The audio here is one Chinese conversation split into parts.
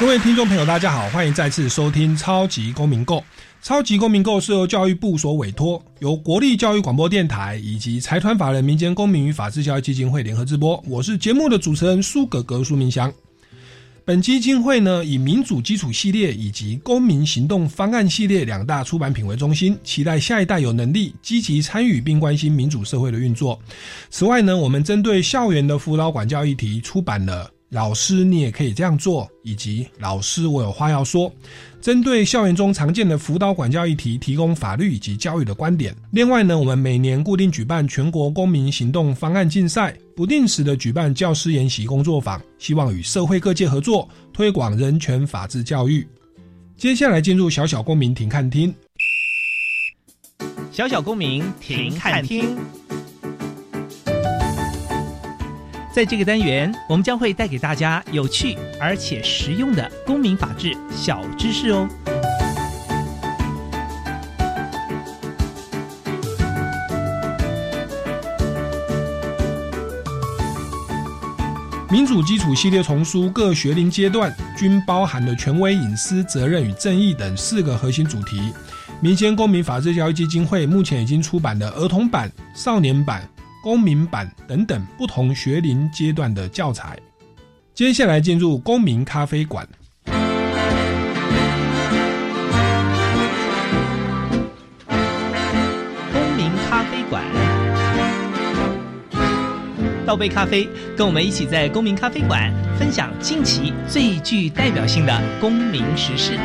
各位听众朋友，大家好，欢迎再次收听《超级公民购》。《超级公民购》是由教育部所委托，由国立教育广播电台以及财团法人民间公民与法治教育基金会联合直播。我是节目的主持人苏格格苏明祥。本基金会呢，以民主基础系列以及公民行动方案系列两大出版品为中心，期待下一代有能力积极参与并关心民主社会的运作。此外呢，我们针对校园的辅导管教议题，出版了。老师，你也可以这样做。以及老师，我有话要说。针对校园中常见的辅导管教议题，提供法律以及教育的观点。另外呢，我们每年固定举办全国公民行动方案竞赛，不定时的举办教师研习工作坊，希望与社会各界合作，推广人权法治教育。接下来进入小小公民庭看厅。小小公民庭看厅。在这个单元，我们将会带给大家有趣而且实用的公民法治小知识哦。民主基础系列丛书各学龄阶段均包含了权威、隐私、责任与正义等四个核心主题。民间公民法治教育基金会目前已经出版的儿童版、少年版。公民版等等不同学龄阶段的教材。接下来进入公民咖啡馆。公民咖啡馆，倒杯咖啡，跟我们一起在公民咖啡馆分享近期最具代表性的公民时事。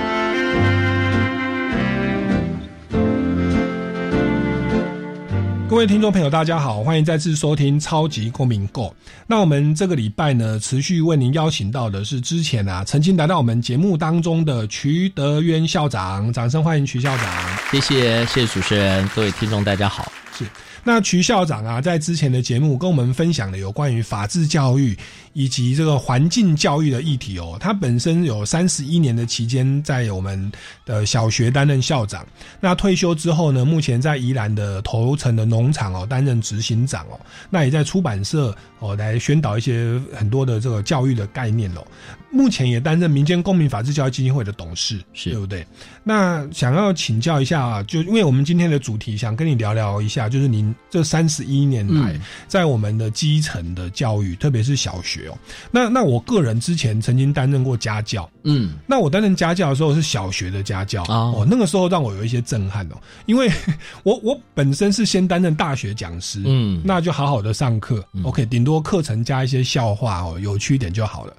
各位听众朋友，大家好，欢迎再次收听超级公民购。那我们这个礼拜呢，持续为您邀请到的是之前啊，曾经来到我们节目当中的瞿德渊校长，掌声欢迎瞿校长。谢谢，谢谢主持人，各位听众大家好。是。那徐校长啊，在之前的节目跟我们分享了有关于法治教育以及这个环境教育的议题哦。他本身有三十一年的期间在我们的小学担任校长。那退休之后呢，目前在宜兰的头城的农场哦担任执行长哦。那也在出版社哦来宣导一些很多的这个教育的概念哦。目前也担任民间公民法治教育基金会的董事，是对不对？那想要请教一下啊，就因为我们今天的主题，想跟你聊聊一下，就是您这三十一年来在我们的基层的教育，特别是小学哦。那那我个人之前曾经担任过家教，嗯，那我担任家教的时候是小学的家教。哦，那个时候让我有一些震撼哦，因为 我我本身是先担任大学讲师，嗯，那就好好的上课，OK，顶多课程加一些笑话哦，有趣一点就好了。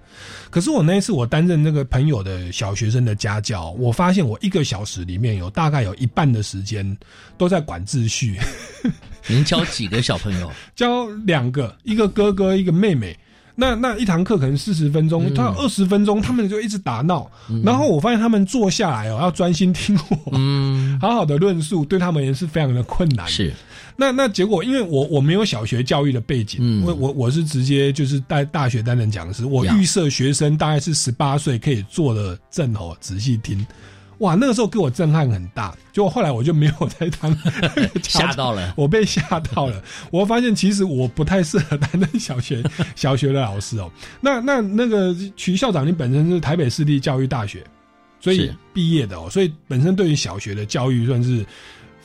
可是我那一次我担任那个朋友的小学生的家教，我发现我一个小时里面有大概有一半的时间都在管秩序。您教几个小朋友？教两个，一个哥哥，一个妹妹。那那一堂课可能四十分钟，他二十分钟，他们就一直打闹。然后我发现他们坐下来哦，要专心听我，嗯，好好的论述，对他们也是非常的困难。是。那那结果，因为我我没有小学教育的背景，因为我我是直接就是在大学担任讲师，我预设学生大概是十八岁可以坐的正哦，仔细听，哇，那个时候给我震撼很大。结果后来我就没有再当，吓到了，我被吓到了。我发现其实我不太适合担任小学 小学的老师哦。那那那个徐校长，你本身是台北市立教育大学，所以毕业的哦，所以本身对于小学的教育算是。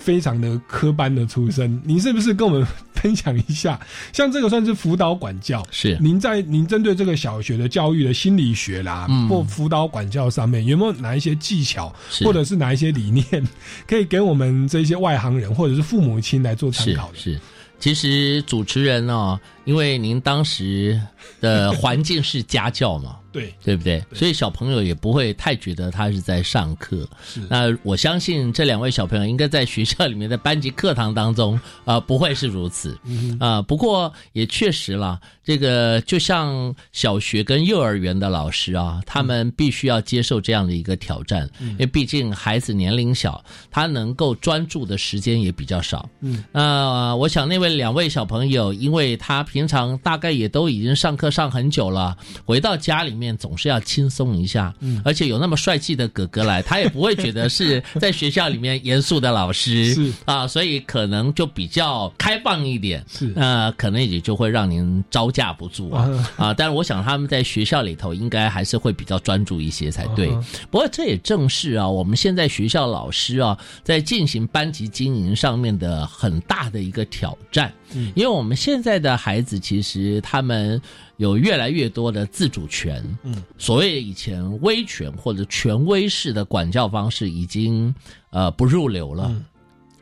非常的科班的出身，您是不是跟我们分享一下？像这个算是辅导管教，是。您在您针对这个小学的教育的心理学啦，或辅导管教上面有没有哪一些技巧，或者是哪一些理念，可以给我们这些外行人或者是父母亲来做参考的？是，其实主持人呢因为您当时的环境是家教嘛，对，对不对？所以小朋友也不会太觉得他是在上课。是那我相信这两位小朋友应该在学校里面的班级课堂当中，啊、不会是如此。啊、不过也确实啦，这个就像小学跟幼儿园的老师啊，他们必须要接受这样的一个挑战，因为毕竟孩子年龄小，他能够专注的时间也比较少。嗯，那、我想那位两位小朋友，因为他平常大概也都已经上课上很久了，回到家里面总是要轻松一下，嗯，而且有那么帅气的哥哥来，他也不会觉得是在学校里面严肃的老师，是啊，所以可能就比较开放一点，是那、可能也就会让您招架不住啊啊啊！但是我想他们在学校里头应该还是会比较专注一些才对。啊不过这也正是啊，我们现在学校老师啊，在进行班级经营上面的很大的一个挑战。嗯，因为我们现在的孩子其实他们有越来越多的自主权。嗯，所谓以前威权或者权威式的管教方式已经呃不入流了。嗯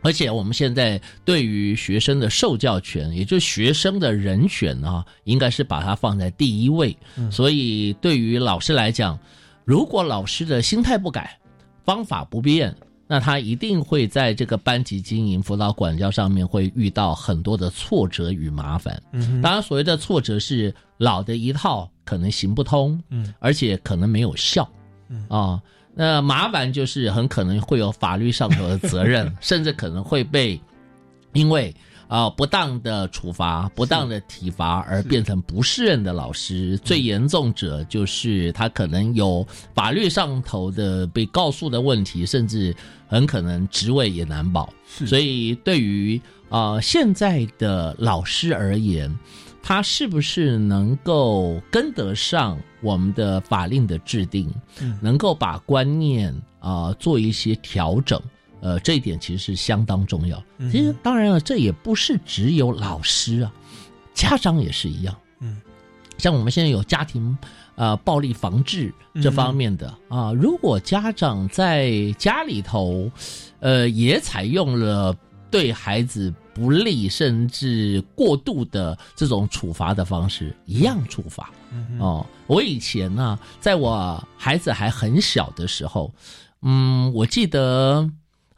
而且我们现在对于学生的受教权，也就是学生的人权啊，应该是把它放在第一位。所以对于老师来讲，如果老师的心态不改，方法不变，那他一定会在这个班级经营、辅导管教上面会遇到很多的挫折与麻烦。嗯当然，所谓的挫折是老的一套可能行不通，嗯，而且可能没有效，嗯啊、那麻烦就是很可能会有法律上头的责任，甚至可能会被因为啊、不当的处罚、不当的体罚而变成不适任的老师。最严重者就是他可能有法律上头的被告诉的问题，甚至很可能职位也难保。是所以对于啊、呃现在的老师而言，他是不是能够跟得上我们的法令的制定，嗯能够把观念啊、做一些调整？呃，这一点其实是相当重要。嗯其实当然了，这也不是只有老师啊，家长也是一样。嗯，像我们现在有家庭呃暴力防治这方面的、啊，如果家长在家里头，呃，也采用了对孩子不利甚至过度的这种处罚的方式，一样处罚。嗯哦，我以前呢、在我孩子还很小的时候，嗯，我记得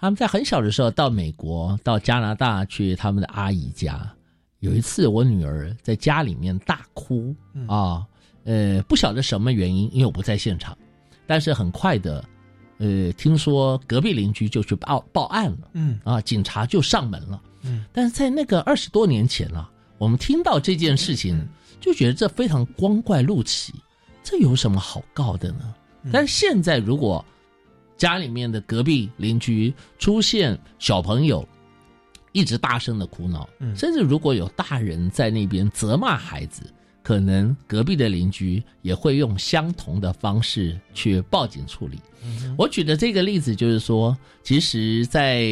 他们在很小的时候到美国、到加拿大去他们的阿姨家。有一次，我女儿在家里面大哭嗯啊，呃，不晓得什么原因，因为我不在现场，但是很快的，呃，听说隔壁邻居就去报报案了。嗯啊，警察就上门了。嗯，但是在那个二十多年前啊，我们听到这件事情，就觉得这非常光怪陆奇，这有什么好告的呢？但是现在如果家里面的隔壁邻居出现小朋友一直大声的哭闹，嗯甚至如果有大人在那边责骂孩子，可能隔壁的邻居也会用相同的方式去报警处理。我举的这个例子就是说，其实，在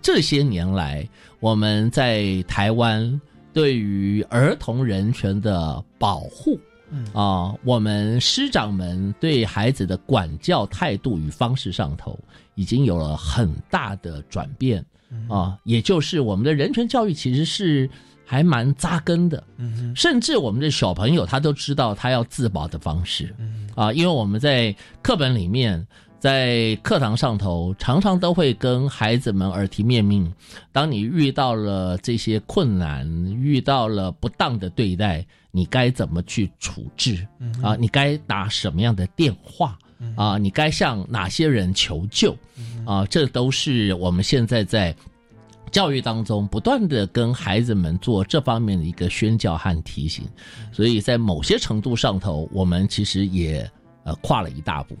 这些年来，我们在台湾对于儿童人权的保护。嗯。啊，我们师长们对孩子的管教态度与方式上头，已经有了很大的转变。啊，也就是我们的人权教育其实是还蛮扎根的，嗯甚至我们的小朋友他都知道他要自保的方式。嗯啊，因为我们在课本里面。在课堂上头，常常都会跟孩子们耳提面命：当你遇到了这些困难，遇到了不当的对待，你该怎么去处置？啊，你该打什么样的电话？啊，你该向哪些人求救？啊，这都是我们现在在教育当中不断的跟孩子们做这方面的一个宣教和提醒，所以在某些程度上头，我们其实也呃跨了一大步。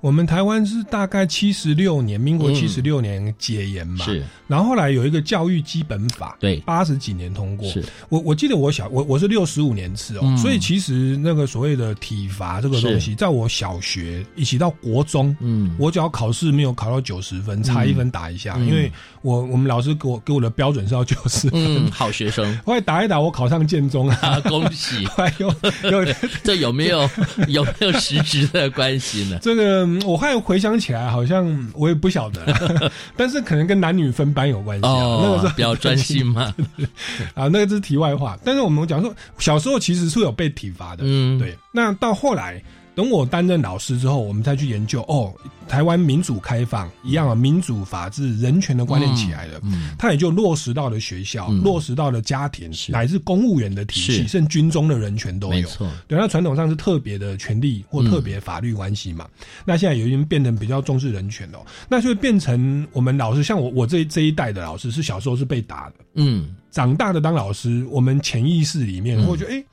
我们台湾是大概七十六年，民国嗯。七十六年解严嘛，是。然后后来有一个教育基本法，对。八十几年通过。是，我我记得我小我我是六十五年次哦，嗯。所以其实那个所谓的体罚这个东西，在我小学一起到国中，嗯，我只要考试没有考到九十分，差一分打一下，嗯。因为我我们老师给我给我的标准是要九十分，嗯，好学生。后来打一打，我考上建中啊，啊，恭喜！后来又又这有没有有没有实质的关系呢？这个嗯，我后来回想起来，好像我也不晓得，但是可能跟男女分班有关系啊。那个时候比较专心嘛。啊，那个是题外话。但是我们讲说，小时候其实是有被体罚的。嗯，对。那到后来。等我担任老师之后，我们再去研究哦，台湾民主开放一样啊，民主法治、人权的观念起来了，嗯，它也就落实到了学校，落实到了家庭，乃至公务员的体系，甚至军中的人权都有。对，那传统上是特别的权利或特别法律关系嘛。那现在已经变成比较重视人权了，那就会变成我们老师，像我我这这一代的老师是小时候是被打的，嗯，长大的当老师，我们潜意识里面会觉得哎。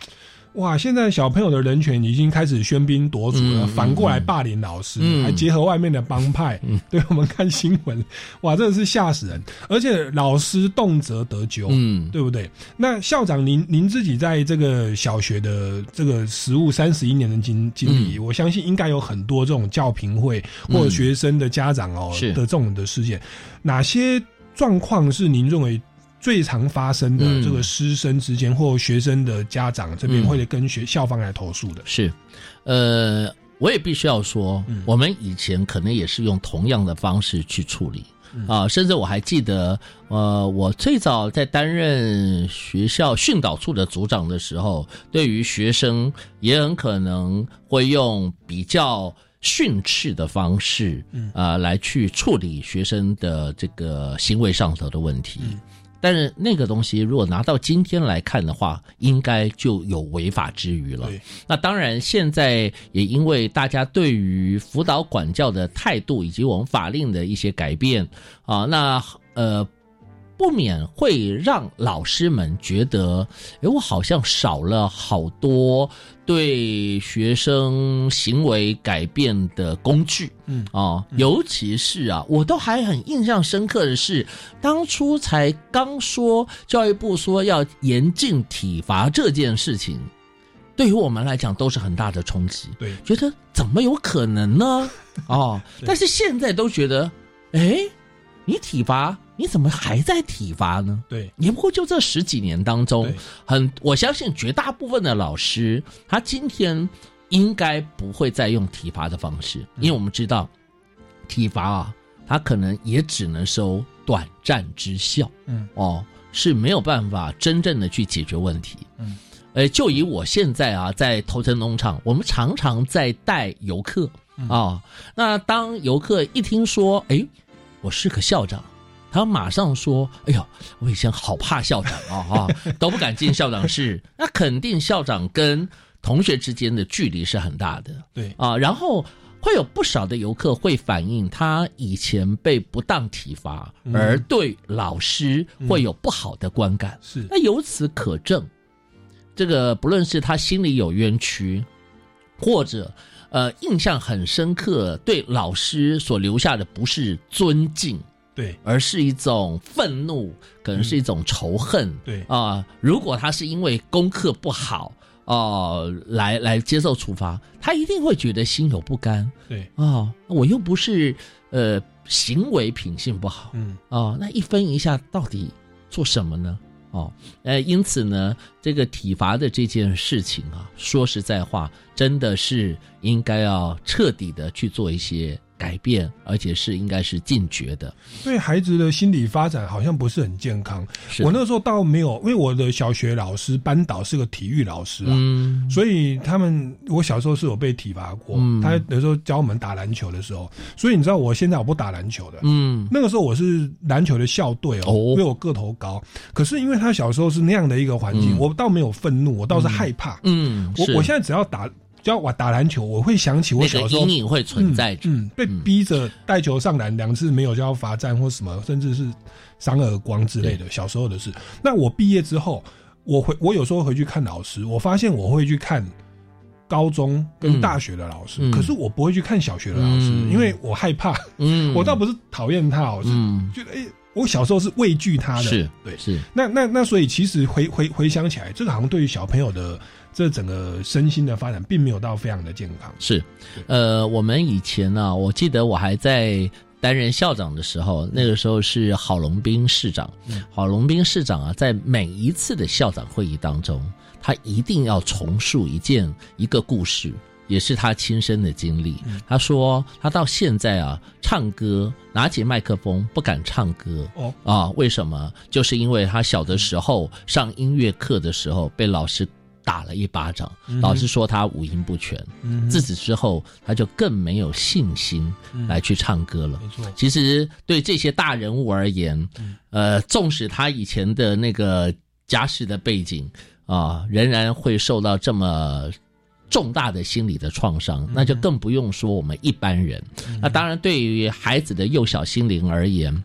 哇！现在小朋友的人权已经开始喧宾夺主了，反过来霸凌老师，还结合外面的帮派。对我们看新闻，哇，真的是吓死人！而且老师动辄得咎，嗯，对不对？那校长，您您自己在这个小学的这个实务三十一年的经经历，我相信应该有很多这种教评会或者学生的家长哦的这种的事件，哪些状况是您认为？最常发生的这个师生之间或学生的家长这边会跟学校方来投诉的。是，呃，我也必须要说，我们以前可能也是用同样的方式去处理。啊，甚至我还记得，呃，我最早在担任学校训导处的组长的时候，对于学生也很可能会用比较训斥的方式，啊，来去处理学生的这个行为上头的问题。但是那个东西，如果拿到今天来看的话，应该就有违法之余了。那当然，现在也因为大家对于辅导管教的态度以及我们法令的一些改变啊，那呃。不免会让老师们觉得，哎，我好像少了好多对学生行为改变的工具，嗯啊，尤其是啊，我都还很印象深刻的是，当初才刚说教育部说要严禁体罚这件事情，对于我们来讲都是很大的冲击，对，觉得怎么有可能呢？哦，但是现在都觉得，哎，你体罚。你怎么还在体罚呢？对，也不过就这十几年当中，很我相信绝大部分的老师，他今天应该不会再用体罚的方式，因为我们知道体罚啊，他可能也只能收短暂之效，嗯，哦，是没有办法真正的去解决问题，嗯，呃，就以我现在啊，在头城农场，我们常常在带游客啊，那当游客一听说，哎，我是个校长。他马上说：“哎呦，我以前好怕校长啊，哈，都不敢进校长室。那肯定校长跟同学之间的距离是很大的，对啊。然后会有不少的游客会反映，他以前被不当体罚，而对老师会有不好的观感。是那由此可证，这个不论是他心里有冤屈，或者呃印象很深刻，对老师所留下的不是尊敬。”对，而是一种愤怒，可能是一种仇恨。对啊，如果他是因为功课不好哦，来来接受处罚，他一定会觉得心有不甘。对啊，我又不是呃行为品性不好，嗯啊，那一分一下到底做什么呢？哦，呃，因此呢，这个体罚的这件事情啊，说实在话，真的是应该要彻底的去做一些。改变，而且是应该是禁绝的。对孩子的心理发展好像不是很健康。我那时候倒没有，因为我的小学老师班导是个体育老师啊，所以他们我小时候是有被体罚过。他有时候教我们打篮球的时候，所以你知道我现在我不打篮球的。嗯，那个时候我是篮球的校队哦，因为我个头高。可是因为他小时候是那样的一个环境，我倒没有愤怒，我倒是害怕。嗯，我我现在只要打。要我打篮球，我会想起我小时候阴影会存在，嗯，被逼着带球上篮两次没有就要罚站或什么，甚至是赏耳光之类的小时候的事。那我毕业之后，我回我有时候回去看老师，我发现我会去看高中跟大学的老师，可是我不会去看小学的老师，因为我害怕。嗯，我倒不是讨厌他，我是觉得哎，我小时候是畏惧他的，是对，是。那那那所以其实回回回想起来，这个好像对于小朋友的。这整个身心的发展并没有到非常的健康。是，呃，我们以前呢，我记得我还在担任校长的时候，那个时候是郝龙斌市长。郝龙斌市长啊，在每一次的校长会议当中，他一定要重述一件一个故事，也是他亲身的经历。他说他到现在啊，唱歌拿起麦克风不敢唱歌哦啊，为什么？就是因为他小的时候上音乐课的时候被老师打了一巴掌，老师说他五音不全。嗯自此之后，他就更没有信心来去唱歌了。没错，其实对这些大人物而言，呃，纵使他以前的那个家世的背景啊、仍然会受到这么重大的心理的创伤，那就更不用说我们一般人。那当然，对于孩子的幼小心灵而言，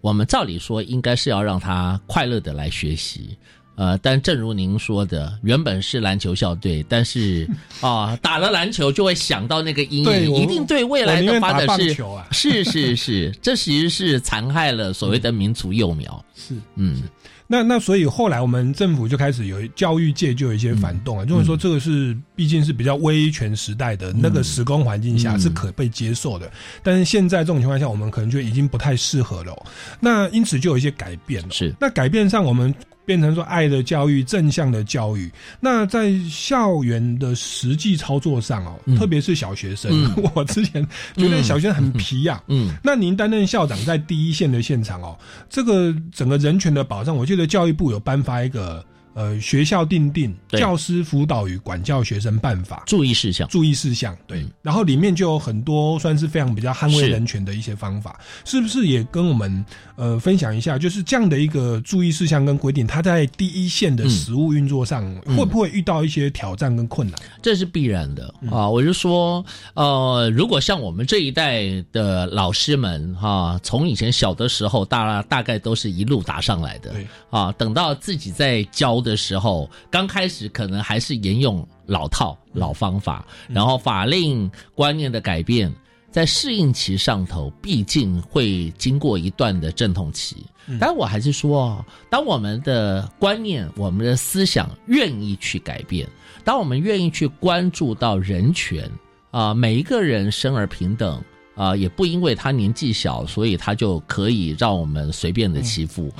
我们照理说应该是要让他快乐的来学习。呃，但正如您说的，原本是篮球校队，但是 啊、打了篮球就会想到那个阴影，一定对未来的发展是啊是是是，这其实是残害了所谓的民族幼苗。是。嗯，那那所以后来我们政府就开始有教育界就有一些反动啊，就是说这个是毕竟是比较威权时代的那个时空环境下嗯是可被接受的，但是现在这种情况下，我们可能就已经不太适合了哦、那因此就有一些改变了。是那改变上，我们变成说爱的教育、正向的教育。那在校园的实际操作上哦，嗯。特别是小学生，嗯。我之前觉得小学生很皮呀、嗯。那您担任校长，在第一线的现场哦，这个整个人权的保障，我记得教育部有颁发一个呃学校定定教师辅导与管教学生办法。注意事项。注意事项，对嗯，然后里面就有很多算是非常比较捍卫人权的一些方法，是不是也跟我们呃分享一下？就是这样的一个注意事项跟规定，它在第一线的嗯实务运作上，嗯会不会遇到一些挑战跟困难？这是必然的嗯啊！我就说，呃，如果像我们这一代的老师们哈、从以前小的时候，大大概都是一路打上来的对，啊。等到自己在教的时候，刚开始可能还是沿用老套、老方法，然后法令观念的改变，在适应期上头，毕竟会经过一段的阵痛期。但我还是说，当我们的观念、我们的思想愿意去改变，当我们愿意去关注到人权啊、每一个人生而平等啊、也不因为他年纪小，所以他就可以让我们随便的欺负。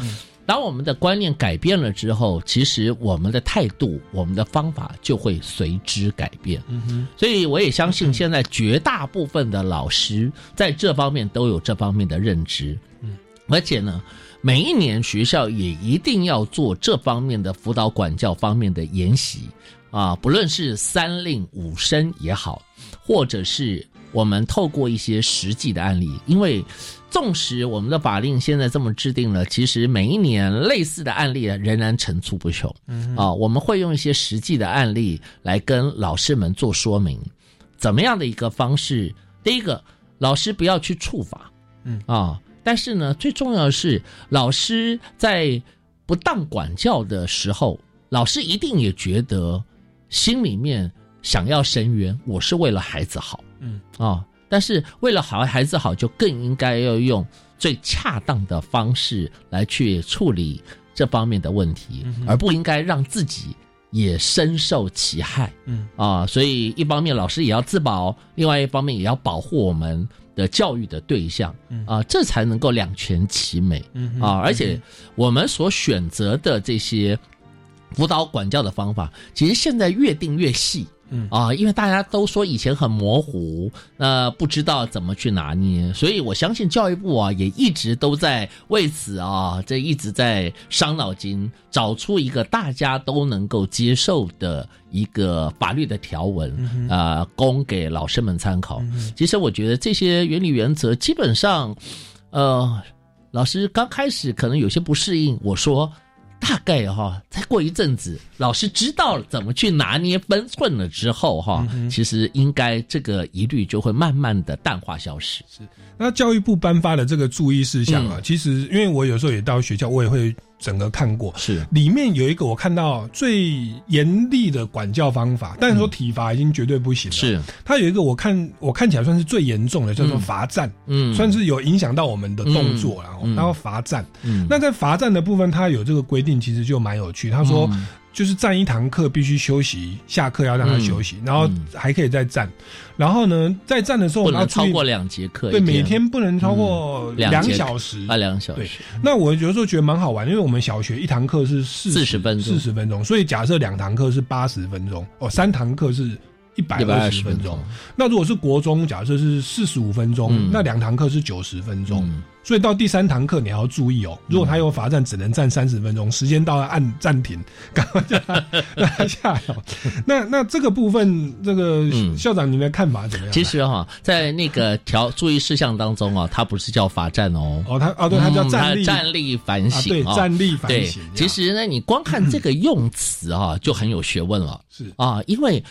当我们的观念改变了之后，其实我们的态度、我们的方法就会随之改变。嗯哼，所以我也相信，现在绝大部分的老师在这方面都有这方面的认知。嗯，而且呢，每一年学校也一定要做这方面的辅导管教方面的研习啊，不论是三令五申也好，或者是我们透过一些实际的案例，因为。纵使我们的法令现在这么制定了，其实每一年类似的案例仍然层出不穷。嗯啊，我们会用一些实际的案例来跟老师们做说明，怎么样的一个方式？第一个，老师不要去处罚，嗯啊，但是呢，最重要的是，老师在不当管教的时候，老师一定也觉得心里面想要伸冤，我是为了孩子好，嗯啊，但是为了好孩子好，就更应该要用最恰当的方式来去处理这方面的问题，而不应该让自己也深受其害。嗯啊，所以一方面老师也要自保，另外一方面也要保护我们的教育的对象啊，这才能够两全其美嗯啊。而且我们所选择的这些辅导管教的方法，其实现在越定越细。嗯啊，因为大家都说以前很模糊，那、不知道怎么去拿捏，所以我相信教育部啊也一直都在为此啊，这一直在伤脑筋，找出一个大家都能够接受的一个法律的条文，呃，供给老师们参考。其实我觉得这些原理原则基本上，呃，老师刚开始可能有些不适应，我说。大概哈，再过一阵子，老师知道了怎么去拿捏分寸了之后哈，其实应该这个疑虑就会慢慢的淡化消失。是。那教育部颁发的这个注意事项啊，嗯。其实因为我有时候也到学校，我也会整个看过。是，里面有一个我看到最严厉的管教方法，但是说体罚已经绝对不行了。，是，他有一个我看我看起来算是最严重的，叫做嗯。罚站，嗯，算是有影响到我们的动作，然后嗯。然后罚站。嗯，那在罚站的部分，他有这个规定，其实就蛮有趣。他说，嗯就是站一堂课必须休息，下课要让他休息，然后嗯还可以再站。然后呢，在站的时候我不能超过两节课，对，每天不能超过两小时。啊两小对时，那我有时候觉得蛮好玩，因为我们小学一堂课是四40分钟四十分钟，所以假设两堂课是八十分钟，哦，三堂课是一百二十分钟。那如果是国中，假设是四十五分钟，嗯那两堂课是九十分钟。嗯所以到第三堂课你还要注意哦，如果他有罚站，只能站三十分钟，时间到了按暂停，赶快叫他让他下来哦。那那这个部分，这个嗯校长您的看法怎么样？其实哈、在那个条注意事项当中啊，它不是叫罚站哦，哦，他哦，对，他叫嗯站立、站立反啊，省对，哦站立反省。，其实呢，你光看这个用词啊，就很有学问了是啊，因为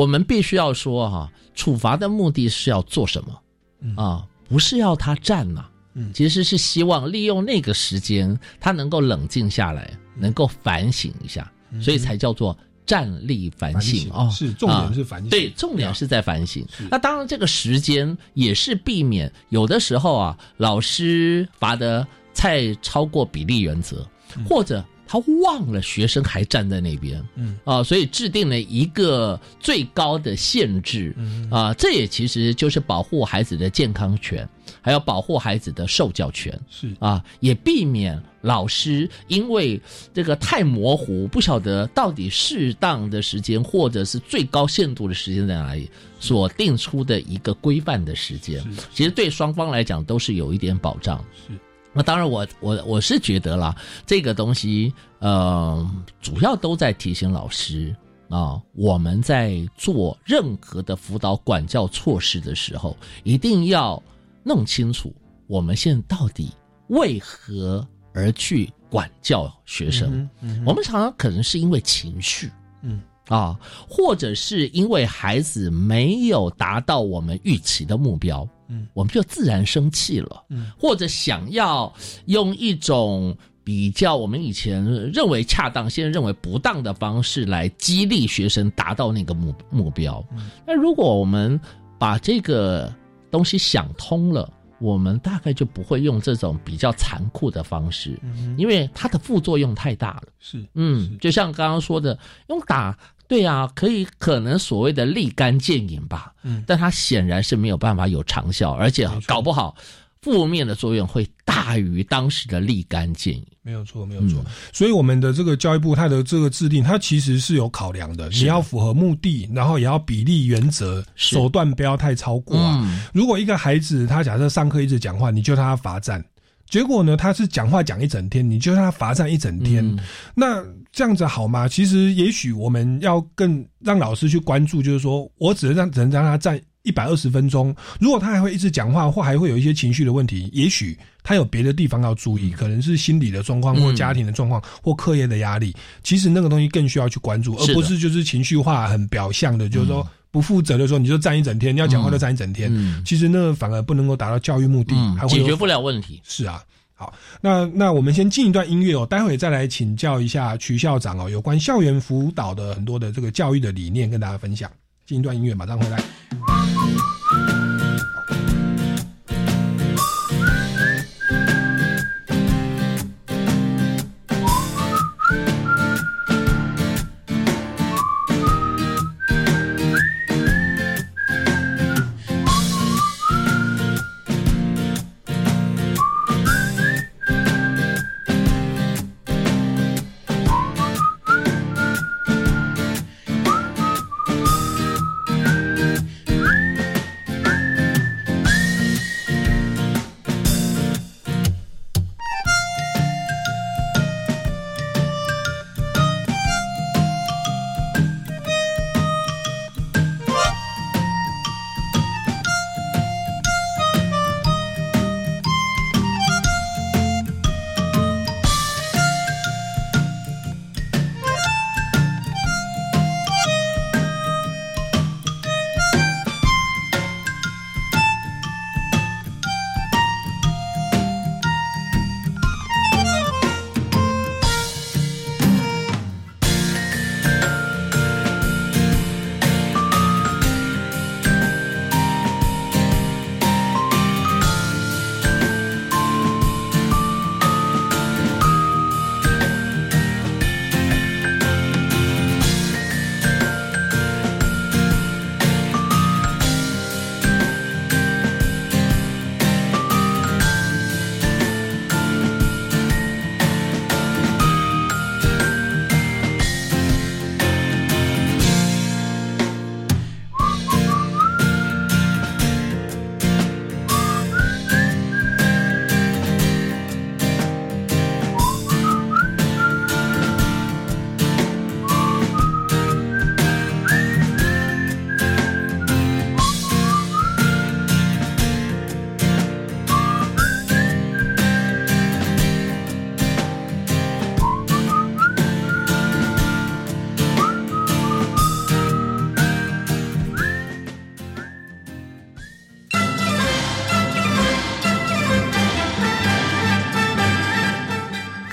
我们必须要说哈、处罚的目的是要做什么？嗯。啊？不是要他站呐、嗯。其实是希望利用那个时间，他能够冷静下来，嗯。能够反省一下，所以才叫做站立反反省哦。是重点是反省，对，重点是在反省。那当然，这个时间也是避免有的时候啊，老师罚的太超过比例原则，或者他忘了学生还站在那边，嗯。啊，所以制定了一个最高的限制。嗯。啊，这也其实就是保护孩子的健康权，还要保护孩子的受教权。是。啊，也避免老师因为这个太模糊，不晓得到底适当的时间或者是最高限度的时间在哪里，所定出的一个规范的时间，是。其实对双方来讲都是有一点保障。是那当然我，我我是觉得啦，这个东西，呃，主要都在提醒老师啊，我们在做任何的辅导管教措施的时候，一定要弄清楚我们现在到底为何而去管教学生。嗯嗯我们常常可能是因为情绪，嗯啊，或者是因为孩子没有达到我们预期的目标，嗯，我们就自然生气了，嗯，或者想要用一种比较我们以前认为恰当，现在认为不当的方式来激励学生达到那个目目标。嗯。那如果我们把这个东西想通了，我们大概就不会用这种比较残酷的方式，嗯因为它的副作用太大了。是嗯，就像刚刚说的，用打，对啊，可以可能所谓的立竿见影吧，嗯但它显然是没有办法有长效，而且搞不好负面的作用会大于当时的立竿见影。没有错，没有错。所以我们的这个教育部它的这个制定，它其实是有考量的，是你要符合目的，然后也要比例原则，手段不要太超过啊。嗯，如果一个孩子他假设上课一直讲话，你就让他罚站。结果呢，他是讲话讲一整天，你就让他罚站一整天。嗯那这样子好吗？其实也许我们要更让老师去关注，就是说我只能让只能让他站一百二十分钟。如果他还会一直讲话，或还会有一些情绪的问题，也许他有别的地方要注意，可能是心理的状况，或嗯家庭的状况，或课业的压力。其实那个东西更需要去关注，而不是就是情绪化、很表象的，就是说不负责的时候你就站一整天，你要讲话就站一整天。嗯其实那个反而不能够达到教育目的，嗯还，会解决不了问题。是啊，好，那那我们先进一段音乐哦，待会再来请教一下曲校长哦，有关校园辅导的很多的这个教育的理念跟大家分享。进一段音乐，马上回来。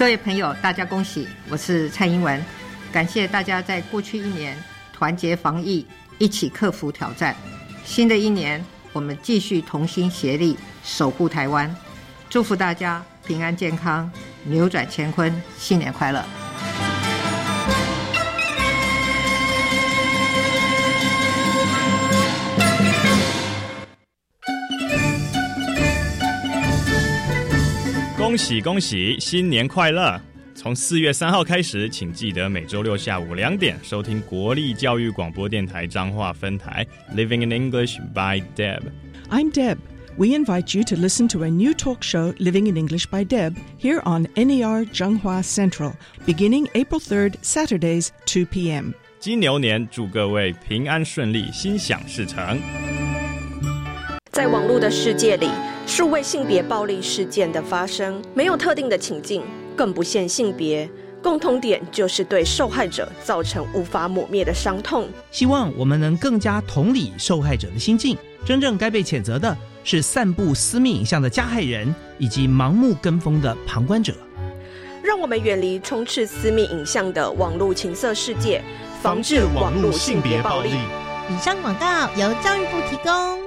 各位朋友，大家恭喜！我是蔡英文，感谢大家在过去一年团结防疫，一起克服挑战。新的一年，我们继续同心协力守护台湾，祝福大家平安健康，扭转乾坤，新年快乐！恭喜恭喜，新年快乐！从四月三号开始，请记得每周六下午两点收听国立教育广播电台彰化分台《Living in English by Deb》。I'm Deb. We invite you to listen to a new talk show, Living in English by Deb, here on NER Zhenghua Central, beginning April 3rd, Saturdays, 2 p.m. 金牛年，祝各位平安顺利，心想事成。在网络的世界里，数位性别暴力事件的发生没有特定的情境，更不限性别，共通点就是对受害者造成无法抹灭的伤痛。希望我们能更加同理受害者的心境，真正该被谴责的是散布私密影像的加害人，以及盲目跟风的旁观者。让我们远离充斥私密影像的网络情色世界，防治网络性别暴力。以上广告由教育部提供。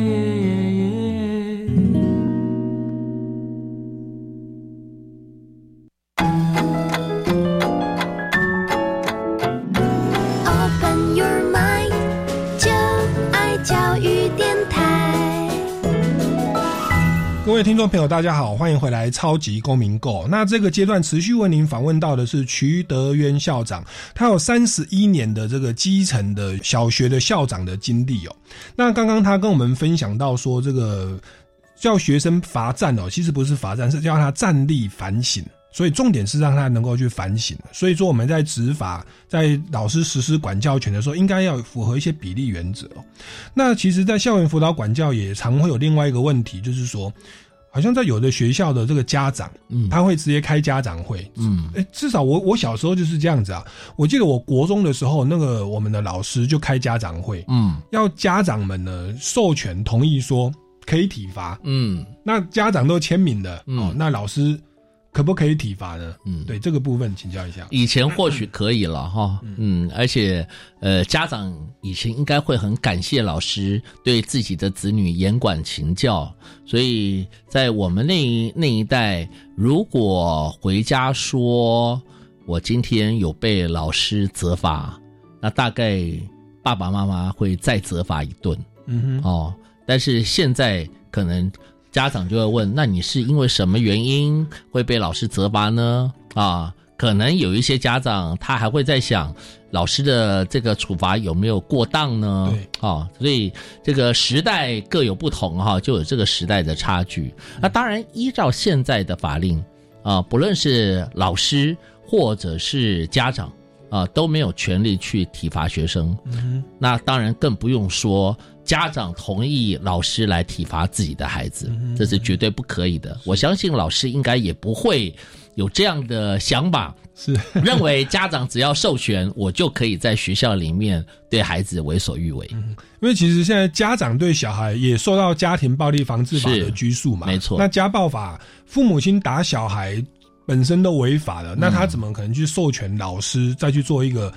位听众朋友，大家好，欢迎回来《超级公民购》。那这个阶段持续为您访问到的是徐德渊校长，他有三十一年的这个基层的小学的校长的经历哦。那刚刚他跟我们分享到说，这个叫学生罚站哦，其实不是罚站，是叫他站立反省。所以重点是让他能够去反省。所以说我们在执法，在老师实施管教权的时候，应该要符合一些比例原则。那其实，在校园辅导管教也常会有另外一个问题，就是说，好像在有的学校的这个家长，嗯。他会直接开家长会，嗯。哎，至少我我小时候就是这样子啊。我记得我国中的时候，那个我们的老师就开家长会，嗯。要家长们呢授权同意说可以体罚，嗯。那家长都签名的，嗯。哦，那老师可不可以体罚呢？嗯，对这个部分请教一下。以前或许可以了哈，嗯，而且呃，家长以前应该会很感谢老师对自己的子女严管勤教，所以在我们那一那一代，如果回家说我今天有被老师责罚，那大概爸爸妈妈会再责罚一顿嗯哼，哦。但是现在可能家长就会问：那你是因为什么原因会被老师责罚呢？啊，可能有一些家长他还会在想，老师的这个处罚有没有过当呢？对，啊，所以这个时代各有不同哈、就有这个时代的差距。那当然，依照现在的法令啊，不论是老师或者是家长啊，都没有权利去体罚学生。嗯那当然更不用说家长同意老师来体罚自己的孩子，嗯这是绝对不可以的。我相信老师应该也不会有这样的想法，是。认为家长只要授权，我就可以在学校里面对孩子为所欲为。因为其实现在家长对小孩也受到家庭暴力防治法的拘束嘛，没错。那家暴法，父母亲打小孩本身都违法了，那他怎么可能去授权老师再去做一个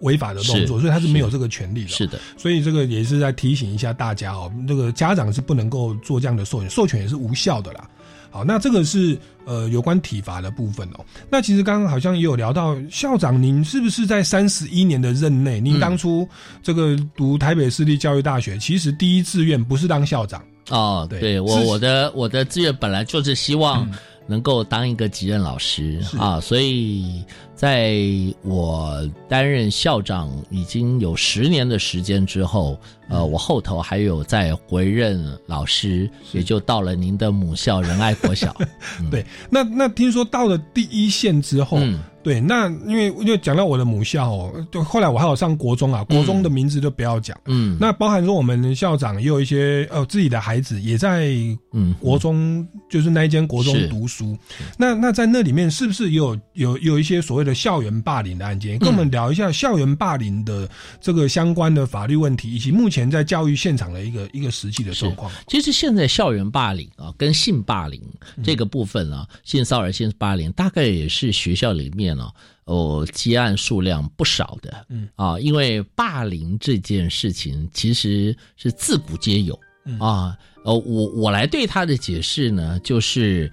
违法的动作？所以他是没有这个权利的。是的，所以这个也是在提醒一下大家哦，这个家长是不能够做这样的授权，授权也是无效的啦。好，那这个是呃有关体罚的部分哦。那其实刚刚好像也有聊到校长，您是不是在三十一年的任内，您嗯当初这个读台北市立教育大学，其实第一志愿不是当校长，哦，对对我我的我的志愿本来就是希望能够当一个级任老师是啊，所以在我担任校长已经有十年的时间之后，呃，我后头还有在回任老师，也就到了您的母校仁爱国小。对，那那听说到了第一线之后，嗯。对，那因为因为讲到我的母校哦，就后来我还有上国中啊，国中的名字就不要讲。嗯，那包含说我们校长也有一些呃自己的孩子也在嗯国中，就是那一间国中读书。那那在那里面是不是也有有有一些所谓的校园霸凌的案件？跟我们聊一下校园霸凌的这个相关的法律问题，以及目前在教育现场的一个一个实际的状况。其实现在校园霸凌啊，跟性霸凌这个部分啊，性骚扰、性霸凌，大概也是学校里面呢、哦，积案数量不少的。嗯啊，因为霸凌这件事情其实是自古皆有。嗯啊，呃，我我来对他的解释呢，就是，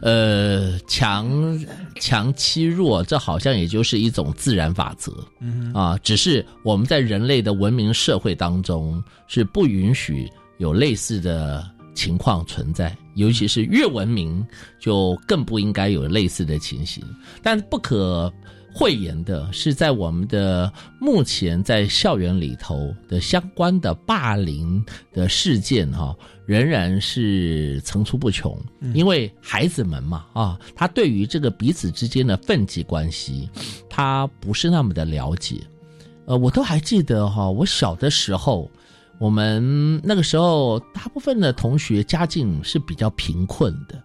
呃，强强欺弱，这好像也就是一种自然法则。嗯啊，只是我们在人类的文明社会当中是不允许有类似的情况存在，尤其是越文明就更不应该有类似的情形。但不可讳言的是，在我们的目前在校园里头的相关的霸凌的事件哈、仍然是层出不穷。因为孩子们嘛啊，他对于这个彼此之间的分际关系，他不是那么的了解。呃，我都还记得哈、我小的时候，我们那个时候大部分的同学家境是比较贫困的。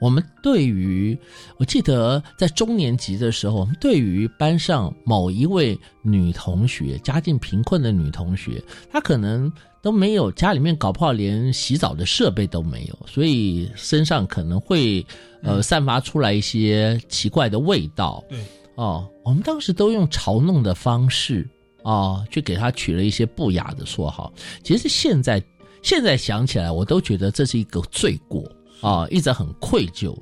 我们对于，我记得在中年级的时候，我们对于班上某一位女同学，家境贫困的女同学，她可能都没有，家里面搞不好连洗澡的设备都没有，所以身上可能会呃散发出来一些奇怪的味道。对，哦，我们当时都用嘲弄的方式啊、去给她取了一些不雅的绰号。其实现在现在想起来，我都觉得这是一个罪过啊、一直很愧疚。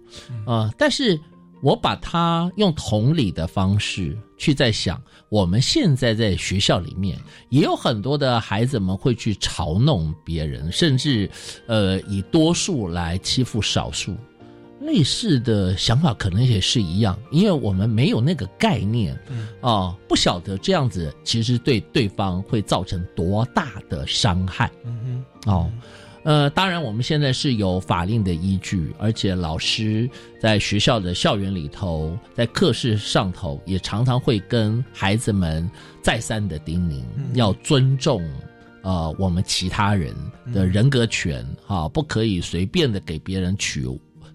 啊、但是我把它用同理的方式去在想，我们现在在学校里面也有很多的孩子们会去嘲弄别人，甚至呃以多数来欺负少数。类似的想法可能也是一样，因为我们没有那个概念，啊、不晓得这样子其实对对方会造成多大的伤害。嗯哦，呃，当然我们现在是有法令的依据，而且老师在学校的校园里头，在课室上头也常常会跟孩子们再三的叮咛，要尊重。呃，我们其他人的人格权啊，不可以随便的给别人取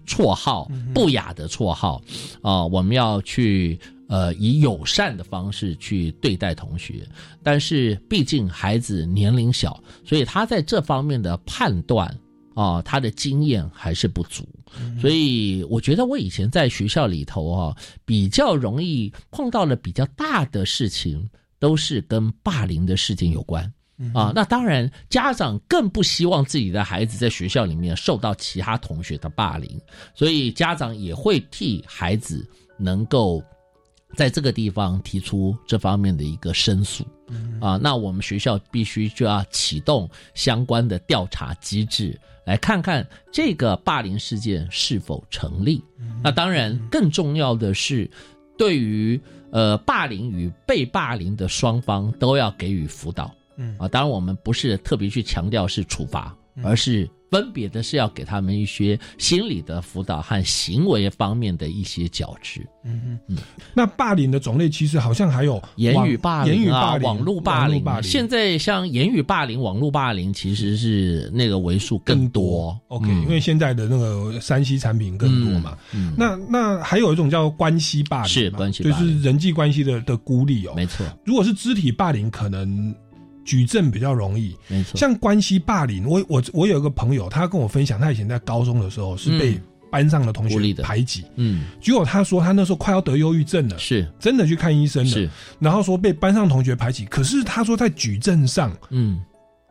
绰号，不雅的绰号啊、我们要去呃以友善的方式去对待同学。但是毕竟孩子年龄小，所以他在这方面的判断啊、他的经验还是不足。所以我觉得我以前在学校里头啊，比较容易碰到了比较大的事情，都是跟霸凌的事情有关。啊，那当然，家长更不希望自己的孩子在学校里面受到其他同学的霸凌，所以家长也会替孩子能够在这个地方提出这方面的一个申诉。啊，那我们学校必须就要启动相关的调查机制，来看看这个霸凌事件是否成立。那当然，更重要的是，对于呃霸凌与被霸凌的双方都要给予辅导。嗯啊，当然我们不是特别去强调是处罚，而是分别的是要给他们一些心理的辅导和行为方面的一些矫治。嗯嗯嗯，那霸凌的种类其实好像还有言语霸凌、啊、言语霸凌、网络霸凌。现在像言语霸凌、网络霸凌，其实是那个为数更多。OK，、嗯因为现在的那个山西产品更多嘛。嗯，那那还有一种叫关系霸凌，是关系就霸凌是人际关系的的孤立哦。没错，如果是肢体霸凌，可能举证比较容易。没错。像关系霸凌，我我我有一个朋友，他跟我分享，他以前在高中的时候是被嗯。班上的同学排挤，嗯，结果他说他那时候快要得忧郁症了，是。真的去看医生了，是，然后说被班上同学排挤，可是他说在举证上嗯，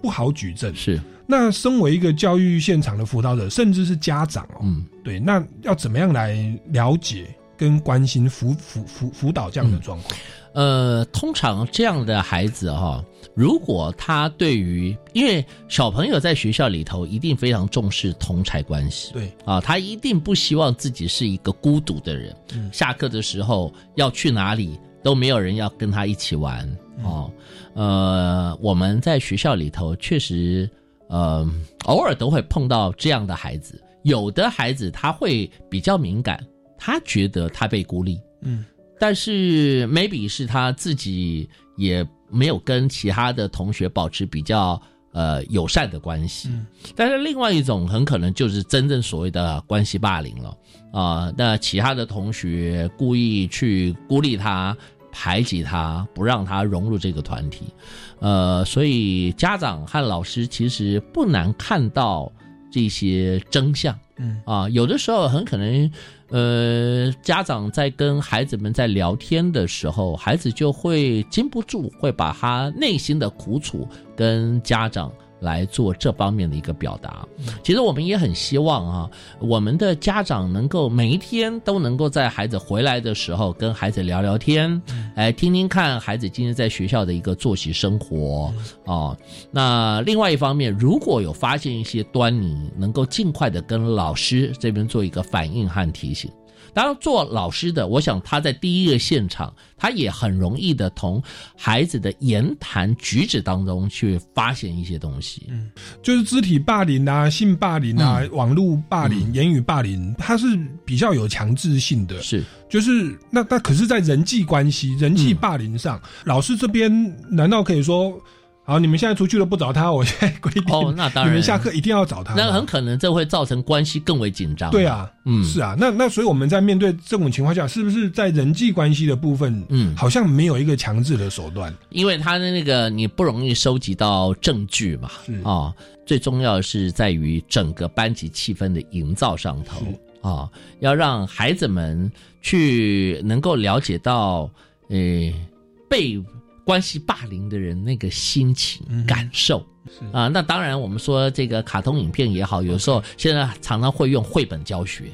不好举证。是，那身为一个教育现场的辅导者，甚至是家长哦，嗯，对，那要怎么样来了解跟关心辅辅辅辅导这样的状况？呃，通常这样的孩子哈、如果他对于，因为小朋友在学校里头一定非常重视同才关系，对啊，他一定不希望自己是一个孤独的人。嗯下课的时候要去哪里都没有人要跟他一起玩嗯哦。呃，我们在学校里头确实，呃，偶尔都会碰到这样的孩子。有的孩子他会比较敏感，他觉得他被孤立，嗯。但是 maybe 是他自己也没有跟其他的同学保持比较呃友善的关系。嗯。但是另外一种很可能就是真正所谓的关系霸凌了。啊、那其他的同学故意去孤立他、排挤他，不让他融入这个团体，呃，所以家长和老师其实不难看到这些真相。嗯。啊，有的时候很可能，呃，家长在跟孩子们在聊天的时候，孩子就会禁不住会把他内心的苦楚跟家长来做这方面的一个表达。其实我们也很希望啊，我们的家长能够每一天都能够在孩子回来的时候跟孩子聊聊天，哎，听听看孩子今天在学校的一个作息生活哦。那另外一方面，如果有发现一些端倪，能够尽快的跟老师这边做一个反应和提醒。当然，做老师的，我想他在第一个现场，他也很容易的从孩子的言谈举止当中去发现一些东西。嗯，就是肢体霸凌啊、性霸凌啊、嗯网络霸凌、言语霸凌，它是比较有强制性的。是，就是那那可是，在人际关系、人际霸凌上，老师这边难道可以说？好，你们现在出去了不找他，我现在规定哦，那当然，你们下课一定要找他。那很可能这会造成关系更为紧张。对啊，嗯，是啊，那那所以我们在面对这种情况下，是不是在人际关系的部分，嗯，好像没有一个强制的手段？因为他的那个你不容易收集到证据嘛，啊、最重要的是在于整个班级气氛的营造上头。啊、要让孩子们去能够了解到，呃，被关系霸凌的人那个心情、感受。啊，那当然，我们说这个卡通影片也好，有时候现在常常会用绘本教学，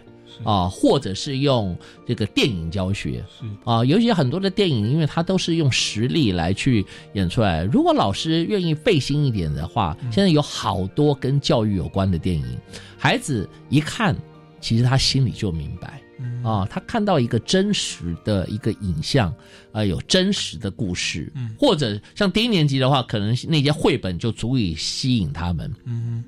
啊，或者是用这个电影教学，啊，尤其很多的电影，因为它都是用实力来去演出来。如果老师愿意费心一点的话，现在有好多跟教育有关的电影，孩子一看，其实他心里就明白。啊，他看到一个真实的一个影像，啊、有真实的故事，或者像低年级的话，可能那些绘本就足以吸引他们。嗯，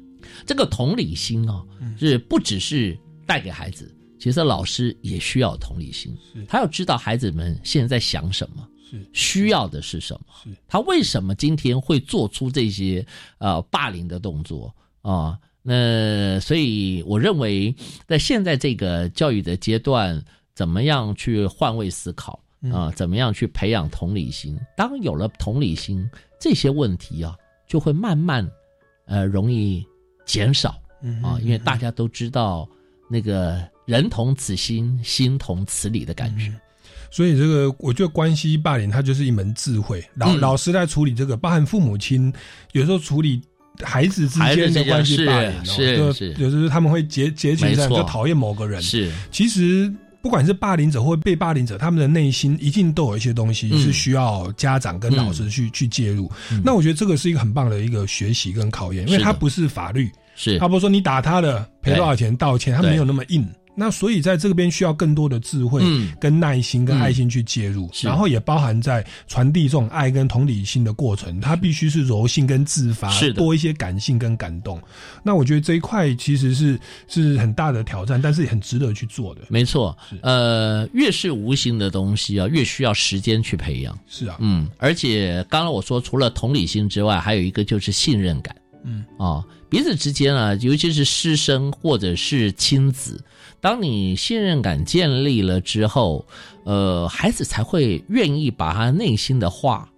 这个同理心哦，是不只是带给孩子，其实老师也需要同理心，他要知道孩子们现在在想什么，是。需要的是什么，是。他为什么今天会做出这些呃霸凌的动作啊？那所以我认为，在现在这个教育的阶段，怎么样去换位思考啊？怎么样去培养同理心？当有了同理心，这些问题啊，就会慢慢呃容易减少啊，因为大家都知道那个人同此心，心同此理的感觉。所以这个，我觉得关系霸凌它就是一门智慧。老、嗯老师在处理这个，包含父母亲，有时候处理孩子之间的关系霸凌、哦，是就是有时候他们会结结群这样就讨厌某个人。是，其实不管是霸凌者或被霸凌者，他们的内心一定都有一些东西嗯是需要家长跟老师去、去介入。那我觉得这个是一个很棒的一个学习跟考验，因为它不是法律，是他不是说你打他了赔多少钱道歉，他没有那么硬。那所以在这边需要更多的智慧、嗯跟耐心、跟爱心去介入，是然后也包含在传递这种爱跟同理心的过程，它必须是柔性跟自发，多一些感性跟感动。那我觉得这一块其实是是很大的挑战，但是也很值得去做的。没错，呃，越是无形的东西啊，越需要时间去培养。是啊，嗯，而且刚刚我说，除了同理心之外，还有一个就是信任感。嗯啊、彼此之间啊，尤其是师生或者是亲子，当你信任感建立了之后，呃，孩子才会愿意把他内心的话